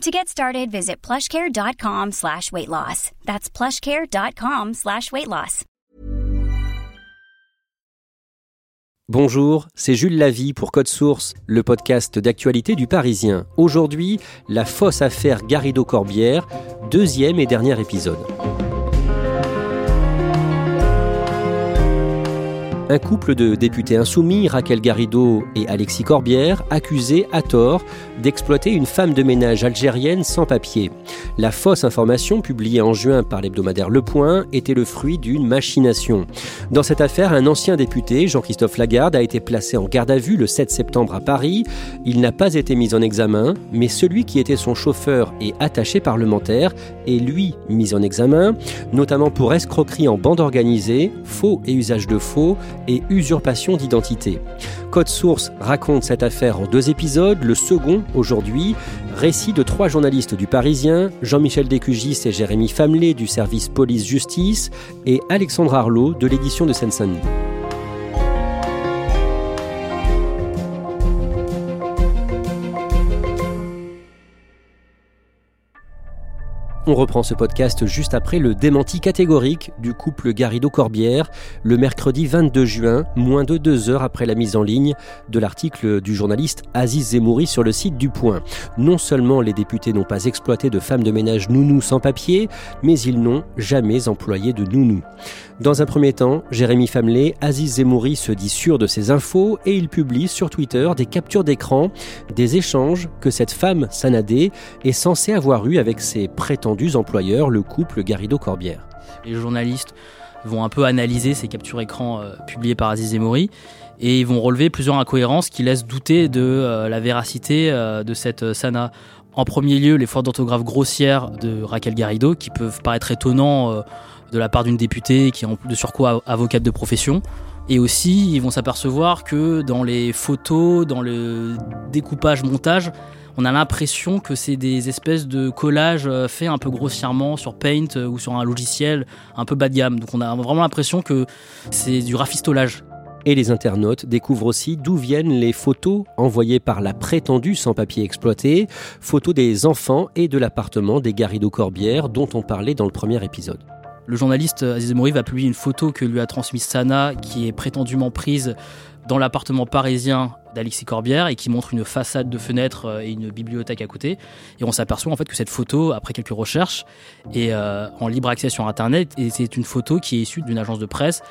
To get started, visit plushcare.com slash weight loss. That's plushcare.com slash weight loss. Bonjour, c'est Jules Lavie pour Code Source, le podcast d'actualité du Parisien. Aujourd'hui, la fausse affaire Garrido-Corbière, deuxième et dernier épisode. Un couple de députés insoumis, Raquel Garrido et Alexis Corbière, accusés à tort d'exploiter une femme de ménage algérienne sans papier. La fausse information publiée en juin par l'hebdomadaire Le Point était le fruit d'une machination. Dans cette affaire, un ancien député, Jean-Christophe Lagarde, a été placé en garde à vue le 7 septembre à Paris. Il n'a pas été mis en examen, mais celui qui était son chauffeur et attaché parlementaire est lui mis en examen, notamment pour escroquerie en bande organisée, faux et usage de faux et usurpation d'identité. Code Source raconte cette affaire en deux épisodes, le second aujourd'hui, récit de trois journalistes du Parisien, Jean-Michel Décugis et Jérémy Famelet du service police-justice et Alexandre Arlot de l'édition de Seine-Saint-Denis. On reprend ce podcast juste après le démenti catégorique du couple Garrido-Corbière, le mercredi 22 juin, moins de deux heures après la mise en ligne de l'article du journaliste Aziz Zemouri sur le site du Point. Non seulement les députés n'ont pas exploité de femmes de ménage nounou sans papier, mais ils n'ont jamais employé de nounou. Dans un premier temps, Jérémy Famelet, Aziz Zemouri se dit sûr de ces infos et il publie sur Twitter des captures d'écran des échanges que cette femme Sanadé est censée avoir eu avec ses prétendus employeurs, le couple Garrido-Corbière. Les journalistes vont un peu analyser ces captures écran euh, publiées par Aziz Zemouri et ils vont relever plusieurs incohérences qui laissent douter de euh, la véracité euh, de cette Sana. En premier lieu, les fautes d'orthographe grossières de Raquel Garrido qui peuvent paraître étonnants de la part d'une députée qui est de surcroît avocate de profession. Et aussi, ils vont s'apercevoir que dans les photos, dans le découpage, montage, on a l'impression que c'est des espèces de collages euh, faits un peu grossièrement sur Paint euh, ou sur un logiciel un peu bas de gamme. Donc on a vraiment l'impression que c'est du rafistolage. Et les internautes découvrent aussi d'où viennent les photos envoyées par la prétendue sans-papier exploité, photos des enfants et de l'appartement des Garrido-Corbière dont on parlait dans le premier épisode. Le journaliste Aziz Mouri va publier une photo que lui a transmise Sana, qui est prétendument prise dans l'appartement parisien d'Alexis Corbière et qui montre une façade de fenêtre euh, et une bibliothèque à côté. Et on s'aperçoit en fait que cette photo, après quelques recherches, est euh, en libre accès sur Internet et c'est une photo qui est issue d'une agence de presse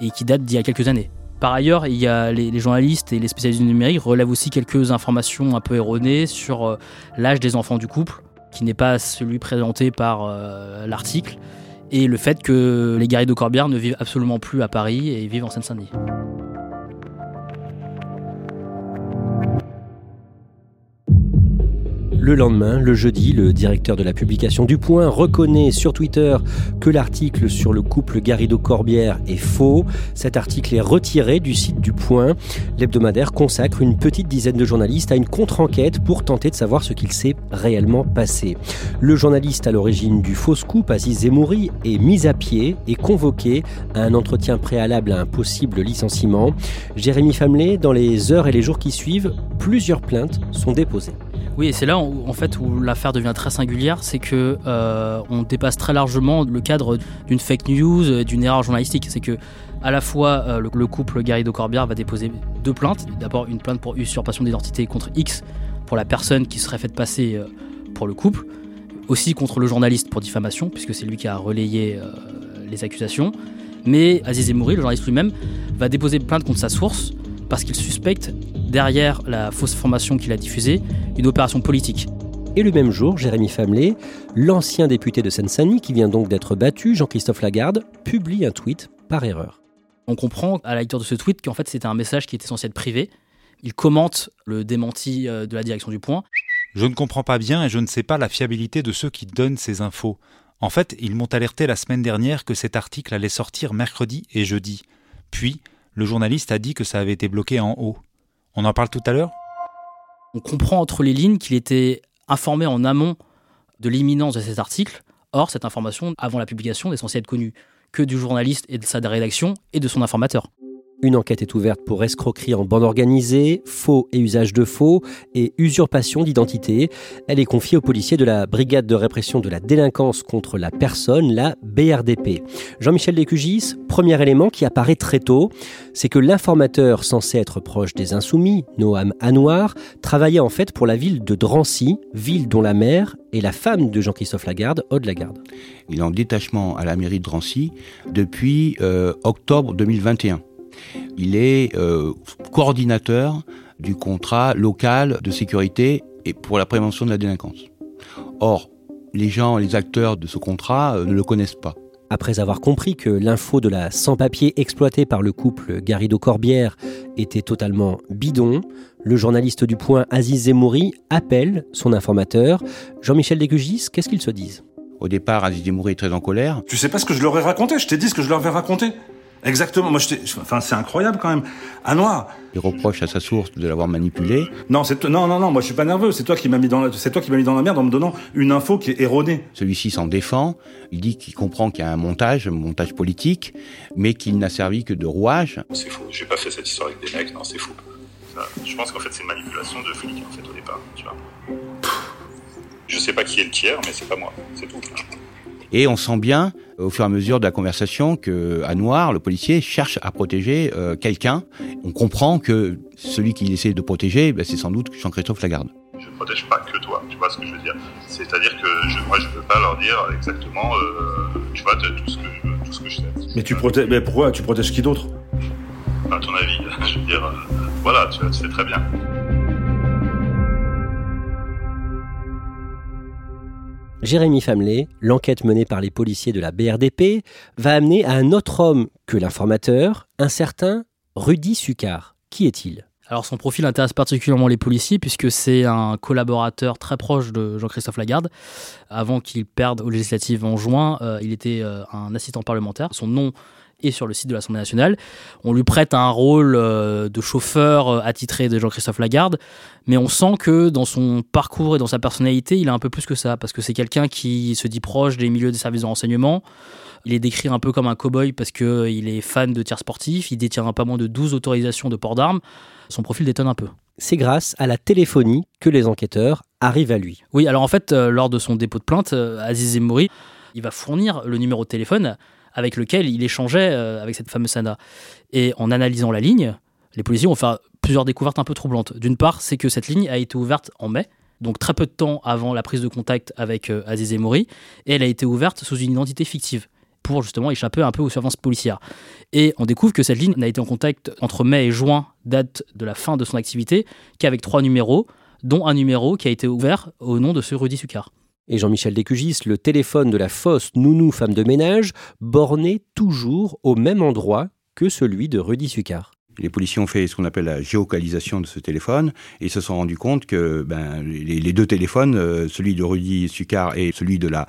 et qui date d'il y a quelques années. Par ailleurs, les, journalistes et les spécialistes du numérique relèvent aussi quelques informations un peu erronées sur euh, l'âge des enfants du couple, qui n'est pas celui présenté par l'article et le fait que les guerriers de Corbière ne vivent absolument plus à Paris et vivent en Seine-Saint-Denis. Le lendemain, le jeudi, le directeur de la publication du Point reconnaît sur Twitter que l'article sur le couple Garrido-Corbière est faux. Cet article est retiré du site du Point. L'hebdomadaire consacre une petite dizaine de journalistes à une contre-enquête pour tenter de savoir ce qu'il s'est réellement passé. Le journaliste à l'origine du faux scoop, Aziz Zemouri, est mis à pied et convoqué à un entretien préalable à un possible licenciement. Jérémy Famelet, dans les heures et les jours qui suivent, plusieurs plaintes sont déposées. Oui, et c'est là où, en fait où l'affaire devient très singulière, c'est que euh, on dépasse très largement le cadre d'une fake news, d'une erreur journalistique. C'est que à la fois euh, le, couple Garrido Corbière va déposer deux plaintes. D'abord une plainte pour usurpation d'identité contre X pour la personne qui serait faite passer euh, pour le couple, aussi contre le journaliste pour diffamation puisque c'est lui qui a relayé les accusations. Mais Aziz Emouri, le journaliste lui-même, va déposer plainte contre sa source parce qu'il suspecte, derrière la fausse information qu'il a diffusée, une opération politique. Et le même jour, Jérémy Famelet, l'ancien député de Seine-Saint-Denis, qui vient donc d'être battu, Jean-Christophe Lagarde, publie un tweet par erreur. On comprend à la lecture de ce tweet qu'en fait c'était un message qui était censé être privé. Il commente le démenti euh, de la direction du point. Je ne comprends pas bien et je ne sais pas la fiabilité de ceux qui donnent ces infos. En fait, ils m'ont alerté la semaine dernière que cet article allait sortir mercredi et jeudi. Puis, le journaliste a dit que ça avait été bloqué en haut. On en parle tout à l'heure? On comprend entre les lignes qu'il était informé en amont de l'imminence de cet article. Or, cette information, avant la publication, n'est censée être connue que du journaliste et de sa rédaction et de son informateur. Une enquête est ouverte pour escroquerie en bande organisée, faux et usage de faux et usurpation d'identité. Elle est confiée aux policiers de la Brigade de répression de la délinquance contre la personne, la BRDP. Jean-Michel Descugis, premier élément qui apparaît très tôt, c'est que l'informateur censé être proche des insoumis, Noam Anouar, travaillait en fait pour la ville de Drancy, ville dont la maire est la femme de Jean-Christophe Lagarde, Aude Lagarde. Il est en détachement à la mairie de Drancy depuis euh, octobre 2021. Il est euh, coordinateur du contrat local de sécurité et pour la prévention de la délinquance. Or, les gens, les acteurs de ce contrat euh, ne le connaissent pas. Après avoir compris que l'info de la sans-papier exploitée par le couple Garrido-Corbière était totalement bidon, le journaliste du Point Aziz Zemouri appelle son informateur. Jean-Michel Degugis, qu'est-ce qu'ils se disent Au départ, Aziz Zemouri est très en colère. Tu sais pas ce que je leur ai raconté, je t'ai dit ce que je leur ai raconté. Exactement. Moi, enfin, c'est incroyable quand même. À noir. Il reproche à sa source de l'avoir manipulé. Non, c'est non, non, non. Moi, je suis pas nerveux. C'est toi qui m'as mis dans, la... c'est toi qui m'as mis dans la merde en me donnant une info qui est erronée. Celui-ci s'en défend. Il dit qu'il comprend qu'il y a un montage, un montage politique, mais qu'il n'a servi que de rouage. C'est faux. J'ai pas fait cette histoire avec des mecs. Non, c'est faux. je pense qu'en fait, c'est une manipulation de flics en fait au départ. Tu vois. Je sais pas qui est le tiers, mais c'est pas moi. C'est tout. Et on sent bien, au fur et à mesure de la conversation, que à Noir, le policier cherche à protéger euh, quelqu'un. On comprend que celui qu'il essaie de protéger, ben, c'est sans doute Jean-Christophe Lagarde. Je ne protège pas que toi, tu vois ce que je veux dire. C'est-à-dire que je, moi, je ne peux pas leur dire exactement, euh, tu vois, tout ce, que, tout ce que je sais. Mais tu protèges, mais pourquoi tu protèges qui d'autre? À ton avis, je veux dire, euh, voilà, tu, tu sais très bien. Jérémy Famelet, l'enquête menée par les policiers de la BRDP, va amener à un autre homme que l'informateur, un certain Rudy Succar. Qui est-il? Alors son profil intéresse particulièrement les policiers puisque c'est un collaborateur très proche de Jean-Christophe Lagarde. Avant qu'il perde aux législatives en juin, euh, il était euh, un assistant parlementaire. Son nom et sur le site de l'Assemblée nationale. On lui prête un rôle euh, de chauffeur euh, attitré de Jean-Christophe Lagarde, mais on sent que dans son parcours et dans sa personnalité, il a un peu plus que ça, parce que c'est quelqu'un qui se dit proche des milieux des services de renseignement. Il est décrit un peu comme un cow-boy parce qu'il est fan de tir sportif, il détient pas moins de 12 autorisations de port d'armes. Son profil détonne un peu. C'est grâce à la téléphonie que les enquêteurs arrivent à lui. Oui, alors en fait, euh, lors de son dépôt de plainte, Aziz Zemouri, il va fournir le numéro de téléphone avec lequel il échangeait euh, avec cette fameuse Sana. Et en analysant la ligne, les policiers ont fait plusieurs découvertes un peu troublantes. D'une part, c'est que cette ligne a été ouverte en mai, donc très peu de temps avant la prise de contact avec euh, Aziz Emouri, et elle a été ouverte sous une identité fictive pour justement échapper un peu aux surveillances policières. Et on découvre que cette ligne n'a été en contact entre mai et juin, date de la fin de son activité, qu'avec trois numéros, dont un numéro qui a été ouvert au nom de ce Rudy Succar et Jean-Michel Descugis, le téléphone de la fausse nounou femme de ménage, borné toujours au même endroit que celui de Rudy Succar. Les policiers ont fait ce qu'on appelle la géocalisation de ce téléphone et se sont rendus compte que ben, les, deux téléphones, euh, celui de Rudy Succar et celui de la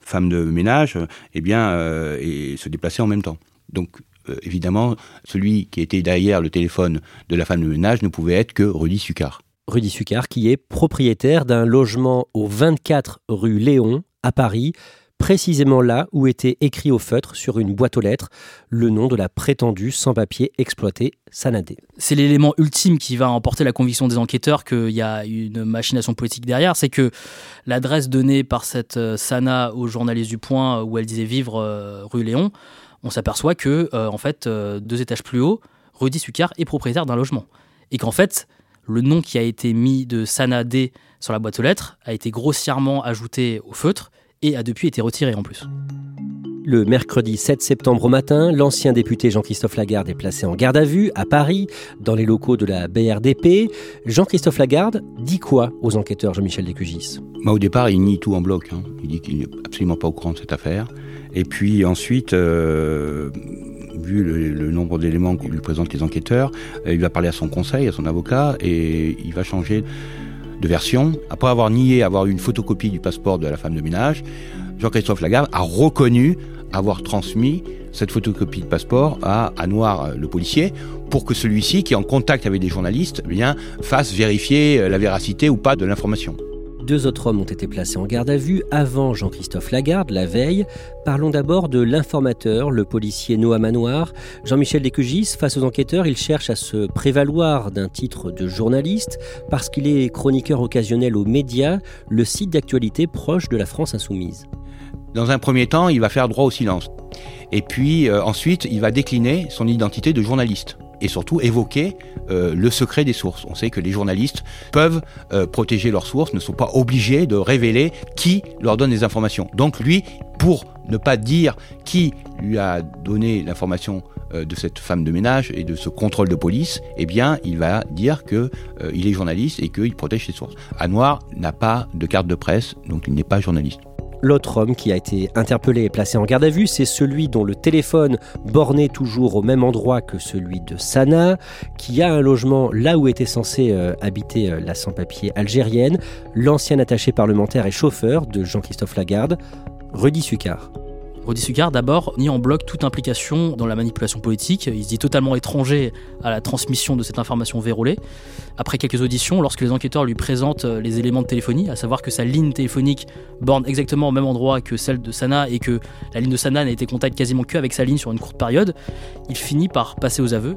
femme de ménage, eh bien, euh, se déplaçaient en même temps. Donc, euh, évidemment, celui qui était derrière le téléphone de la femme de ménage ne pouvait être que Rudy Succar. Rudy Succar, qui est propriétaire d'un logement au 24 rue Léon, à Paris, précisément là où était écrit au feutre sur une boîte aux lettres le nom de la prétendue sans-papier exploitée Sanadé. C'est l'élément ultime qui va emporter la conviction des enquêteurs qu'il y a une machination politique derrière, c'est que l'adresse donnée par cette euh, Sana aux journalistes du Point où elle disait vivre euh, rue Léon, on s'aperçoit que euh, en fait deux étages plus haut, Rudy Succar est propriétaire d'un logement et qu'en fait le nom qui a été mis de Sanadé sur la boîte aux lettres a été grossièrement ajouté au feutre et a depuis été retiré en plus. le mercredi 7 septembre au matin, l'ancien député Jean-Christophe Lagarde est placé en garde à vue à Paris, dans les locaux de la BRDP. Jean-Christophe Lagarde dit quoi aux enquêteurs Jean-Michel Descugis? Bah, Au départ, il nie tout en bloc. hein. Il dit qu'il n'est absolument pas au courant de cette affaire. Et puis ensuite, euh, vu le, nombre d'éléments que lui présentent les enquêteurs, euh, il va parler à son conseil, à son avocat, et il va changer de version. Après avoir nié avoir eu une photocopie du passeport de la femme de ménage, Jean-Christophe Lagarde a reconnu avoir transmis cette photocopie de passeport à, Noir, euh, le policier, pour que celui-ci, qui est en contact avec des journalistes, eh fasse vérifier euh, la véracité ou pas de l'information. Deux autres hommes ont été placés en garde à vue avant Jean-Christophe Lagarde, la veille. Parlons d'abord de l'informateur, le policier Noah Manoir. Jean-Michel Descugis, face aux enquêteurs, il cherche à se prévaloir d'un titre de journaliste parce qu'il est chroniqueur occasionnel aux médias, le site d'actualité proche de la France insoumise. Dans un premier temps, il va faire droit au silence. Et puis euh, ensuite, il va décliner son identité de journaliste. Et surtout évoquer euh, le secret des sources. On sait que les journalistes peuvent euh, protéger leurs sources, ne sont pas obligés de révéler qui leur donne des informations. Donc lui, pour ne pas dire qui lui a donné l'information euh, de cette femme de ménage et de ce contrôle de police, eh bien, il va dire que euh, il est journaliste et qu'il protège ses sources. Anoir n'a pas de carte de presse, donc il n'est pas journaliste. L'autre homme qui a été interpellé et placé en garde à vue, c'est celui dont le téléphone bornait toujours au même endroit que celui de Sana, qui a un logement là où était censée euh, habiter euh, la sans-papier algérienne, l'ancien attaché parlementaire et chauffeur de Jean-Christophe Lagarde, Rudy Sucard. Rodi Sucard, d'abord, nie en bloc toute implication dans la manipulation politique. Il se dit totalement étranger à la transmission de cette information vérolée. Après quelques auditions, lorsque les enquêteurs lui présentent euh, les éléments de téléphonie, à savoir que sa ligne téléphonique borne exactement au même endroit que celle de Sana et que la ligne de Sana n'a été contact quasiment que avec sa ligne sur une courte période, il finit par passer aux aveux.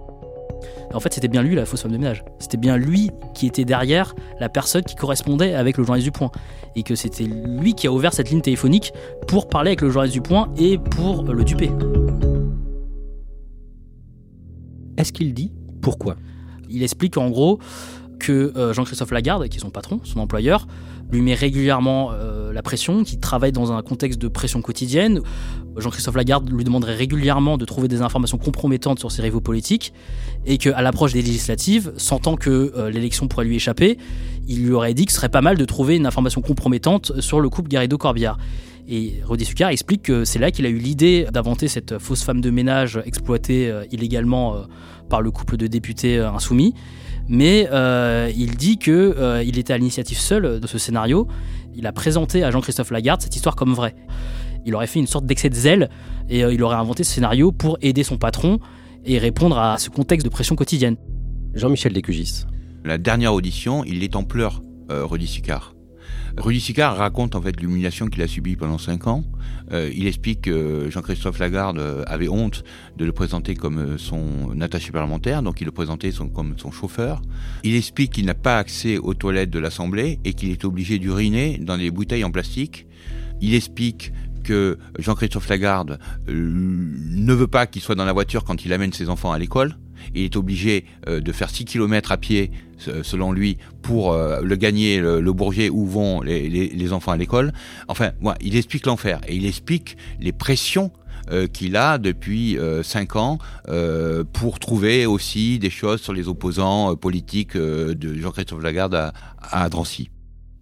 En fait, c'était bien lui la fausse femme de ménage. C'était bien lui qui était derrière la personne qui correspondait avec le journaliste du Point. Et que c'était lui qui a ouvert cette ligne téléphonique pour parler avec le journaliste du Point et pour le duper. Est-ce qu'il dit pourquoi? Il explique en gros que euh, Jean-Christophe Lagarde, qui est son patron, son employeur, lui met régulièrement euh, la pression, qu'il travaille dans un contexte de pression quotidienne. Jean-Christophe Lagarde lui demanderait régulièrement de trouver des informations compromettantes sur ses rivaux politiques et qu'à l'approche des législatives, sentant que euh, l'élection pourrait lui échapper, il lui aurait dit que ce serait pas mal de trouver une information compromettante sur le couple Garrido-Corbière. Et Rodi Sucard explique que c'est là qu'il a eu l'idée d'inventer cette fausse femme de ménage exploitée euh, illégalement par le couple de députés insoumis. Mais euh, il dit qu'il euh, il était à l'initiative seul de ce scénario. Il a présenté à Jean-Christophe Lagarde cette histoire comme vraie. Il aurait fait une sorte d'excès de zèle et euh, il aurait inventé ce scénario pour aider son patron et répondre à ce contexte de pression quotidienne. Jean-Michel Descugis. La dernière audition, il est en pleurs, euh, Rudy Sicard. Rudy Sicard raconte en fait l'humiliation qu'il a subie pendant cinq ans. Euh, il explique que Jean-Christophe Lagarde euh, avait honte de le présenter comme euh, son attaché parlementaire, donc il le présentait comme son chauffeur. Il explique qu'il n'a pas accès aux toilettes de l'Assemblée et qu'il est obligé d'uriner dans des bouteilles en plastique. Il explique que Jean-Christophe Lagarde euh, ne veut pas qu'il soit dans la voiture quand il amène ses enfants à l'école. Il est obligé euh, de faire 6 km à pied, se- selon lui, pour euh, le gagner, le, le Bourget, où vont les, enfants à l'école. Enfin, voilà, il explique l'enfer et il explique les pressions euh, qu'il a depuis 5 ans pour trouver aussi des choses sur les opposants politiques de Jean-Christophe Lagarde à, Drancy.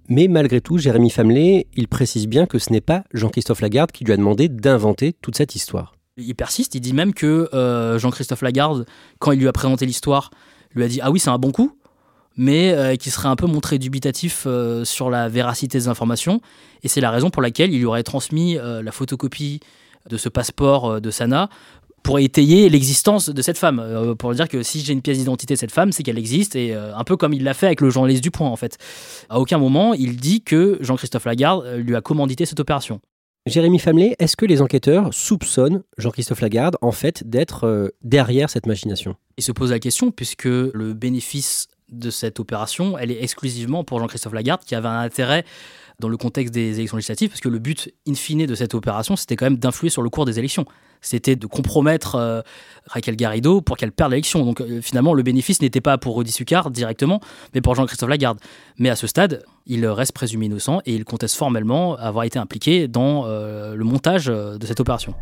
Mais malgré tout, Jérémy Famelet, il précise bien que ce n'est pas Jean-Christophe Lagarde qui lui a demandé d'inventer toute cette histoire. Il persiste, il dit même que euh, Jean-Christophe Lagarde, quand il lui a présenté l'histoire, lui a dit Ah oui, c'est un bon coup, mais euh, qui serait un peu montré dubitatif euh, sur la véracité des informations. Et c'est la raison pour laquelle il lui aurait transmis euh, la photocopie de ce passeport de Sana pour étayer l'existence de cette femme. Pour dire que si j'ai une pièce d'identité de cette femme, c'est qu'elle existe, et un peu comme il l'a fait avec le journaliste du Point, en fait. À aucun moment, il dit que Jean-Christophe Lagarde lui a commandité cette opération. Jérémy Famelet, est-ce que les enquêteurs soupçonnent Jean-Christophe Lagarde en fait d'être euh, derrière cette machination? Il se pose la question puisque le bénéfice de cette opération, elle est exclusivement pour Jean-Christophe Lagarde qui avait un intérêt dans le contexte des élections législatives, parce que le but in fine de cette opération, c'était quand même d'influer sur le cours des élections. C'était de compromettre euh, Raquel Garrido pour qu'elle perde l'élection. Donc euh, finalement, le bénéfice n'était pas pour Rodi Succar directement, mais pour Jean-Christophe Lagarde. Mais à ce stade, il reste présumé innocent et il conteste formellement avoir été impliqué dans euh, le montage de cette opération.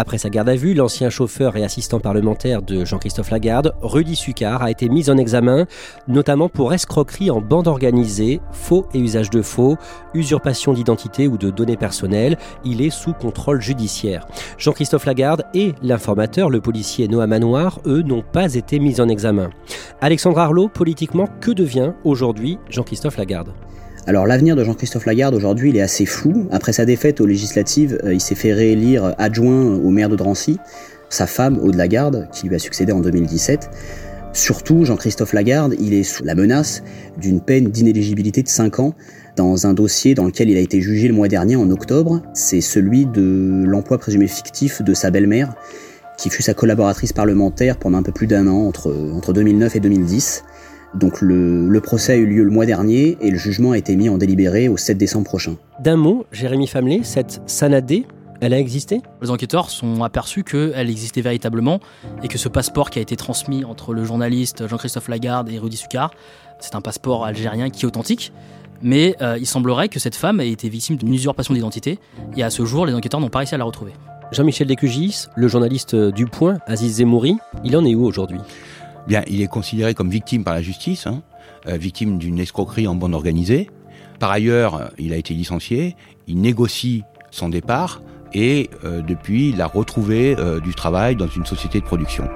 Après sa garde à vue, l'ancien chauffeur et assistant parlementaire de Jean-Christophe Lagarde, Rudy Sucard, a été mis en examen, notamment pour escroquerie en bande organisée, faux et usage de faux, usurpation d'identité ou de données personnelles. Il est sous contrôle judiciaire. Jean-Christophe Lagarde et l'informateur, le policier Noah Manoir, eux, n'ont pas été mis en examen. Alexandre Arlot, politiquement, que devient aujourd'hui Jean-Christophe Lagarde? Alors l'avenir de Jean-Christophe Lagarde aujourd'hui il est assez flou. Après sa défaite aux législatives, euh, il s'est fait réélire adjoint au maire de Drancy. Sa femme, Aude Lagarde, qui lui a succédé en 2017. Surtout, Jean-Christophe Lagarde, il est sous la menace d'une peine d'inéligibilité de 5 ans dans un dossier dans lequel il a été jugé le mois dernier en octobre. C'est celui de l'emploi présumé fictif de sa belle-mère, qui fut sa collaboratrice parlementaire pendant un peu plus d'un an, entre, entre 2009 et 2010. Donc le, procès a eu lieu le mois dernier et le jugement a été mis en délibéré au 7 décembre prochain. D'un mot, Jérémy Famelé, cette Sanadé, elle a existé? Les enquêteurs sont aperçus qu'elle existait véritablement et que ce passeport qui a été transmis entre le journaliste Jean-Christophe Lagarde et Rudy Succar, c'est un passeport algérien qui est authentique. Mais euh, il semblerait que cette femme ait été victime d'une usurpation d'identité et à ce jour, les enquêteurs n'ont pas réussi à la retrouver. Jean-Michel Descugis, le journaliste du Point, Aziz Zemouri, il en est où aujourd'hui? Bien, il est considéré comme victime par la justice, hein, euh, victime d'une escroquerie en bande organisée. Par ailleurs, euh, il a été licencié, il négocie son départ et euh, depuis, il a retrouvé du travail dans une société de production.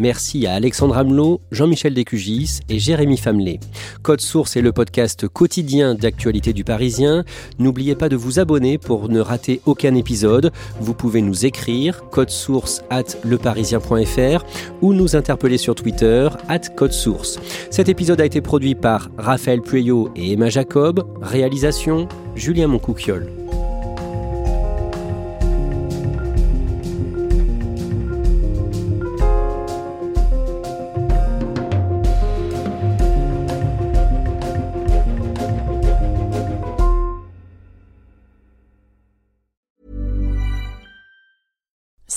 Merci à Alexandre Hamelot, Jean-Michel Descugis et Jérémy Famelé. Code Source est le podcast quotidien d'actualité du Parisien. N'oubliez pas de vous abonner pour ne rater aucun épisode. Vous pouvez nous écrire code source at leparisien.fr ou nous interpeller sur Twitter at code source. Cet épisode a été produit par Raphaël Pueyo et Emma Jacob. Réalisation Julien Moncouquiole.